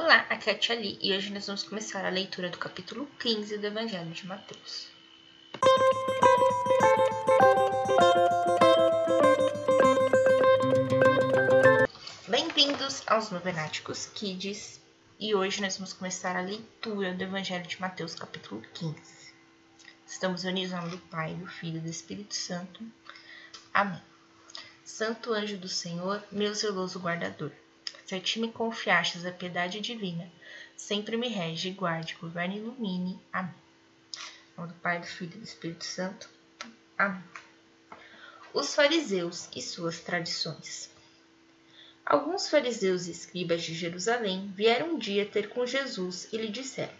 Olá, aqui é a Tia Li e hoje nós vamos começar a leitura do capítulo 15 do Evangelho de Mateus. Bem-vindos aos Novenáticos Kids e hoje nós vamos começar a leitura do Evangelho de Mateus, capítulo 15. Estamos unidos do Pai, do Filho e do Espírito Santo. Amém. Santo anjo do Senhor, meu zeloso guardador se a ti me confiastes a piedade divina, sempre me rege, guarde, governe e ilumine. Amém. Em nome do Pai, do Filho e do Espírito Santo. Amém. Os fariseus e suas tradições. Alguns fariseus e escribas de Jerusalém vieram um dia ter com Jesus e lhe disseram: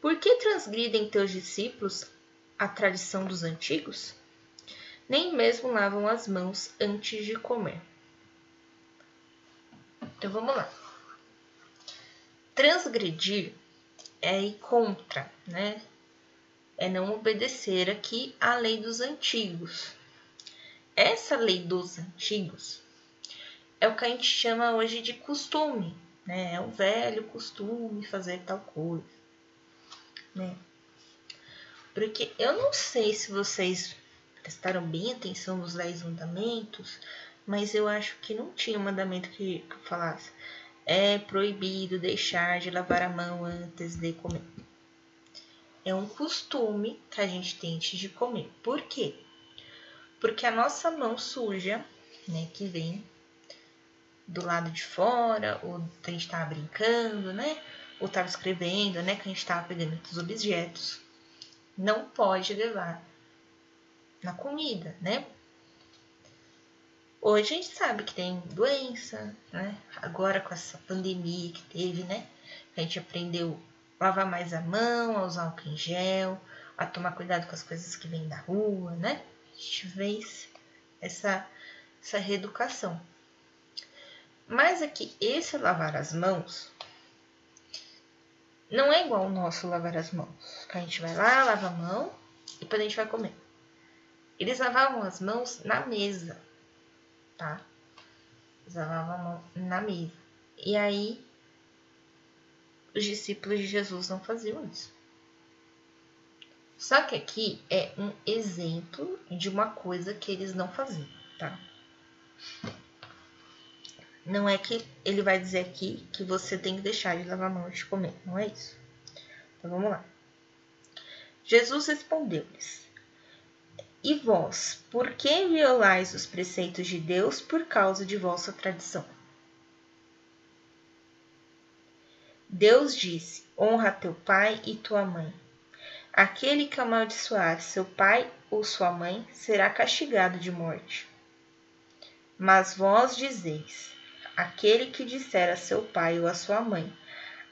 Por que transgridem teus discípulos a tradição dos antigos? Nem mesmo lavam as mãos antes de comer. Então vamos lá. Transgredir é ir contra, né? É não obedecer aqui à lei dos antigos. Essa lei dos antigos é o que a gente chama hoje de costume, né? É o velho costume fazer tal coisa, né? Porque eu não sei se vocês prestaram bem atenção nos dez mandamentos, mas eu acho que não tinha um mandamento que, que falasse é proibido deixar de lavar a mão antes de comer. É um costume que a gente tem antes de comer. Por quê? Porque a nossa mão suja, né, que vem do lado de fora, ou a gente estava brincando, né, ou estava escrevendo, né, que a gente estava pegando os objetos, não pode levar na comida, né? Hoje a gente sabe que tem doença, né? Agora com essa pandemia que teve, né? A gente aprendeu a lavar mais a mão, a usar álcool em gel, a tomar cuidado com as coisas que vêm da rua, né? A gente fez essa, essa reeducação. Mas aqui, esse lavar as mãos não é igual o nosso lavar as mãos. Que a gente vai lá, lava a mão e depois a gente vai comer. Eles lavavam as mãos na mesa tá? Usava a mão na mesa. E aí, os discípulos de Jesus não faziam isso. Só que aqui é um exemplo de uma coisa que eles não faziam, tá? Não é que ele vai dizer aqui que você tem que deixar de lavar a mão antes de comer, não é isso. Então vamos lá. Jesus respondeu-lhes: e vós, por que violais os preceitos de Deus por causa de vossa tradição? Deus disse: Honra teu pai e tua mãe. Aquele que amaldiçoar seu pai ou sua mãe será castigado de morte. Mas vós dizeis: Aquele que disser a seu pai ou a sua mãe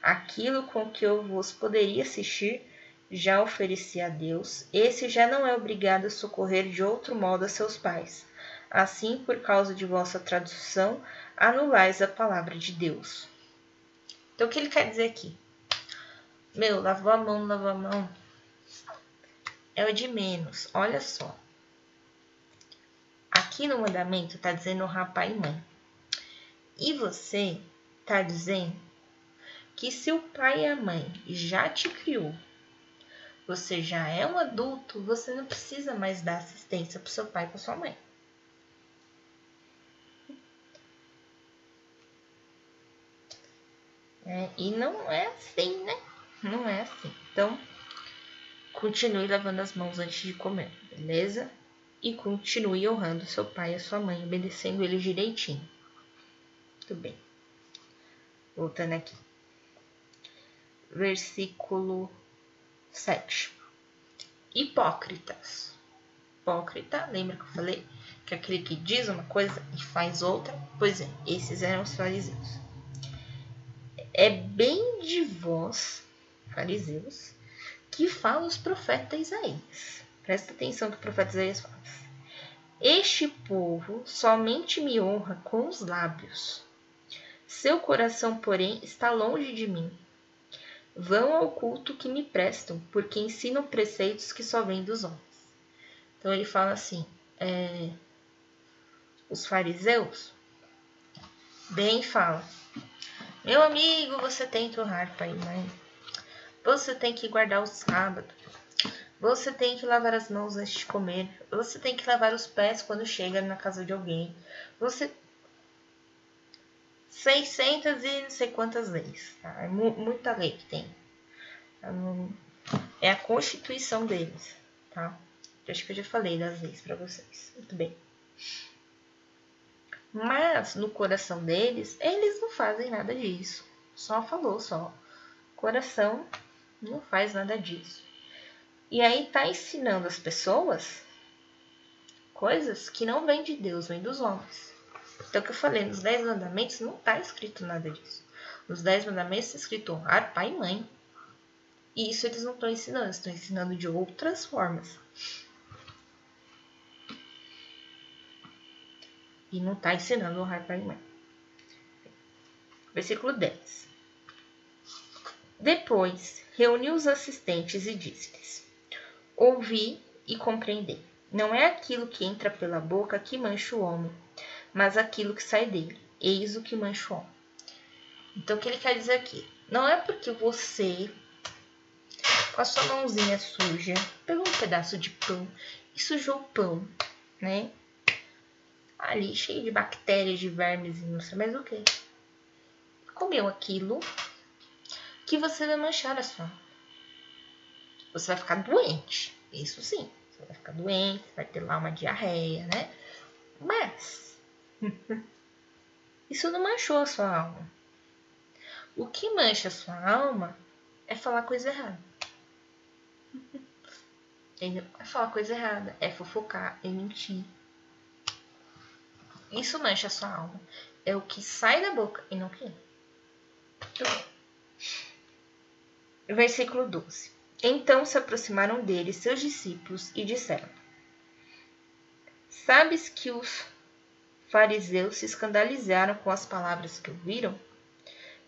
aquilo com que eu vos poderia assistir, já oferecia a Deus, esse já não é obrigado a socorrer de outro modo a seus pais. Assim, por causa de vossa tradução, anulais a palavra de Deus. Então, o que ele quer dizer aqui? Meu, lavou a mão, lavou a mão. É o de menos. Olha só. Aqui no mandamento está dizendo pai e mãe. E você está dizendo que se o pai e a mãe já te criou você já é um adulto, você não precisa mais dar assistência para seu pai e para sua mãe. É, e não é assim, né? Não é assim. Então, continue lavando as mãos antes de comer, beleza? E continue honrando seu pai e sua mãe, obedecendo eles direitinho. Muito bem. Voltando aqui. Versículo 7. Hipócritas. Hipócrita, lembra que eu falei que é aquele que diz uma coisa e faz outra? Pois é, esses eram os fariseus. É bem de vós, fariseus, que fala os profetas Isaías. Presta atenção que o profeta Isaías fala. Este povo somente me honra com os lábios. Seu coração, porém, está longe de mim Vão ao culto que me prestam, porque ensinam preceitos que só vêm dos homens. Então ele fala assim: é, os fariseus, bem fala, Meu amigo, você tem que honrar pai e mãe. Você tem que guardar o sábado. Você tem que lavar as mãos antes de comer. Você tem que lavar os pés quando chega na casa de alguém. Você 600 e não sei quantas leis. Tá? É muita lei que tem. É a constituição deles, tá? Eu acho que eu já falei das leis para vocês. Muito bem. Mas no coração deles, eles não fazem nada disso. Só falou, só. Coração não faz nada disso. E aí tá ensinando as pessoas coisas que não vêm de Deus, vêm dos homens. Então, o que eu falei, nos Dez Mandamentos não está escrito nada disso. Nos Dez Mandamentos está escrito honrar pai e mãe. E isso eles não estão ensinando, estão ensinando de outras formas. E não está ensinando honrar pai e mãe. Versículo 10. Depois reuniu os assistentes e disse-lhes: Ouvi e compreendi. Não é aquilo que entra pela boca que mancha o homem, mas aquilo que sai dele. Eis o que mancha o homem. Então, o que ele quer dizer aqui? Não é porque você, com a sua mãozinha suja, pegou um pedaço de pão e sujou o pão, né? Ali, cheio de bactérias, de vermes e não sei mais o que. Comeu aquilo que você vai manchar a sua Você vai ficar doente. Isso sim. Você vai ficar doente, vai ter lá uma diarreia, né? Mas Isso não manchou a sua alma. O que mancha a sua alma é falar coisa errada. É falar coisa errada, é fofocar, é mentir. Isso mancha a sua alma. É o que sai da boca e não o que Versículo 12. Então se aproximaram dele seus discípulos e disseram: Sabes que os fariseus se escandalizaram com as palavras que ouviram?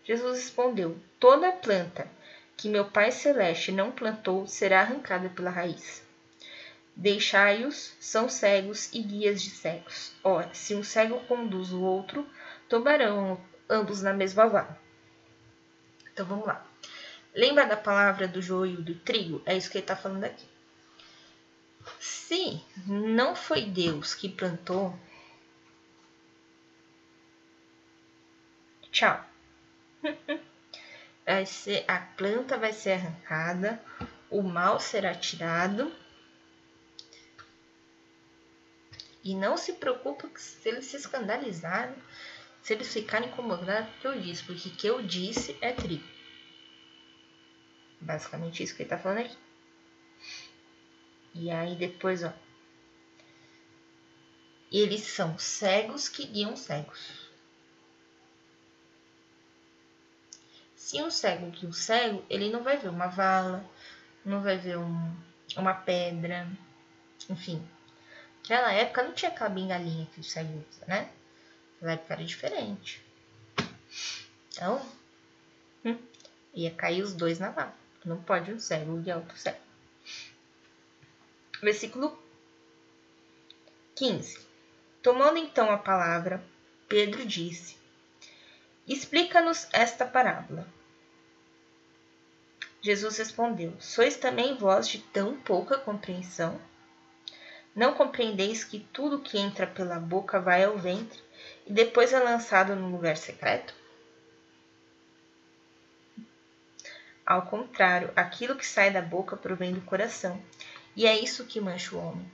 Jesus respondeu: Toda planta que meu Pai Celeste não plantou será arrancada pela raiz. Deixai-os, são cegos e guias de cegos. Ora, se um cego conduz o outro, tomarão ambos na mesma vala. Então vamos lá. Lembra da palavra do joio do trigo? É isso que ele está falando aqui. Se não foi Deus que plantou, Tchau. Vai ser, a planta vai ser arrancada, o mal será tirado. E não se preocupe se eles se escandalizarem, se eles ficarem incomodados com o que eu disse, porque o que eu disse é trigo. Basicamente isso que ele tá falando aqui. E aí depois, ó. Eles são cegos que guiam cegos. Se um cego que o cego, ele não vai ver uma vala, não vai ver um, uma pedra, enfim. Naquela época não tinha aquela bengalinha que o cego usa, né? Naquela época era diferente. Então, hum, ia cair os dois na vala. Não pode um cego guiar outro cego. Versículo 15. Tomando então a palavra, Pedro disse: Explica-nos esta parábola. Jesus respondeu: Sois também vós de tão pouca compreensão? Não compreendeis que tudo que entra pela boca vai ao ventre e depois é lançado no lugar secreto? Ao contrário, aquilo que sai da boca provém do coração, e é isso que mancha o homem.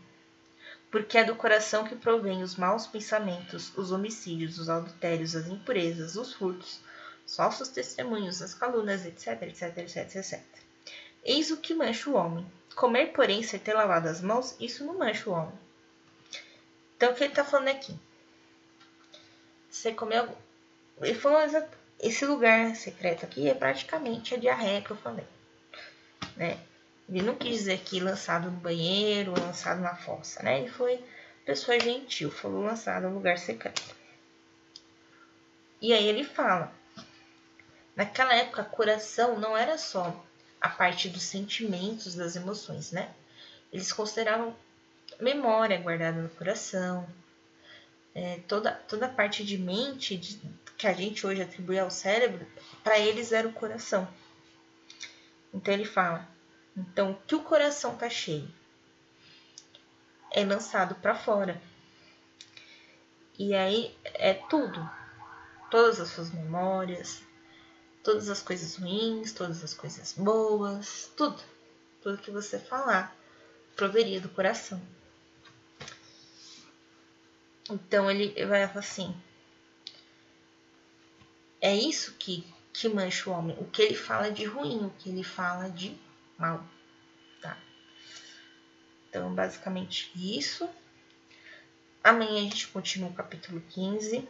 Porque é do coração que provém os maus pensamentos, os homicídios, os adultérios, as impurezas, os furtos, os falsos testemunhos, as calúnias, etc, etc, etc, etc. Eis o que mancha o homem. Comer, porém, sem ter lavado as mãos, isso não mancha o homem. Então, o que ele está falando aqui? Você comeu. Ele falou esse lugar secreto aqui é praticamente a diarreia que eu falei. Né? Ele não quis dizer que lançado no banheiro, lançado na fossa, né? Ele foi pessoa gentil, falou lançado no lugar secreto. E aí ele fala: Naquela época, coração não era só a parte dos sentimentos, das emoções, né? Eles consideravam memória guardada no coração, é, toda, toda a parte de mente de, que a gente hoje atribui ao cérebro, para eles era o coração. Então ele fala: então que o coração tá cheio é lançado para fora. E aí é tudo, todas as suas memórias, todas as coisas ruins, todas as coisas boas, tudo, tudo que você falar proveria do coração. Então ele vai falar assim: é isso que, que mancha o homem. O que ele fala de ruim, o que ele fala de mal. Tá? Então, basicamente isso. Amanhã a gente continua o capítulo 15.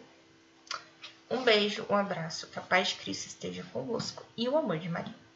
Um beijo, um abraço, que a paz de Cristo esteja convosco e o amor de Maria.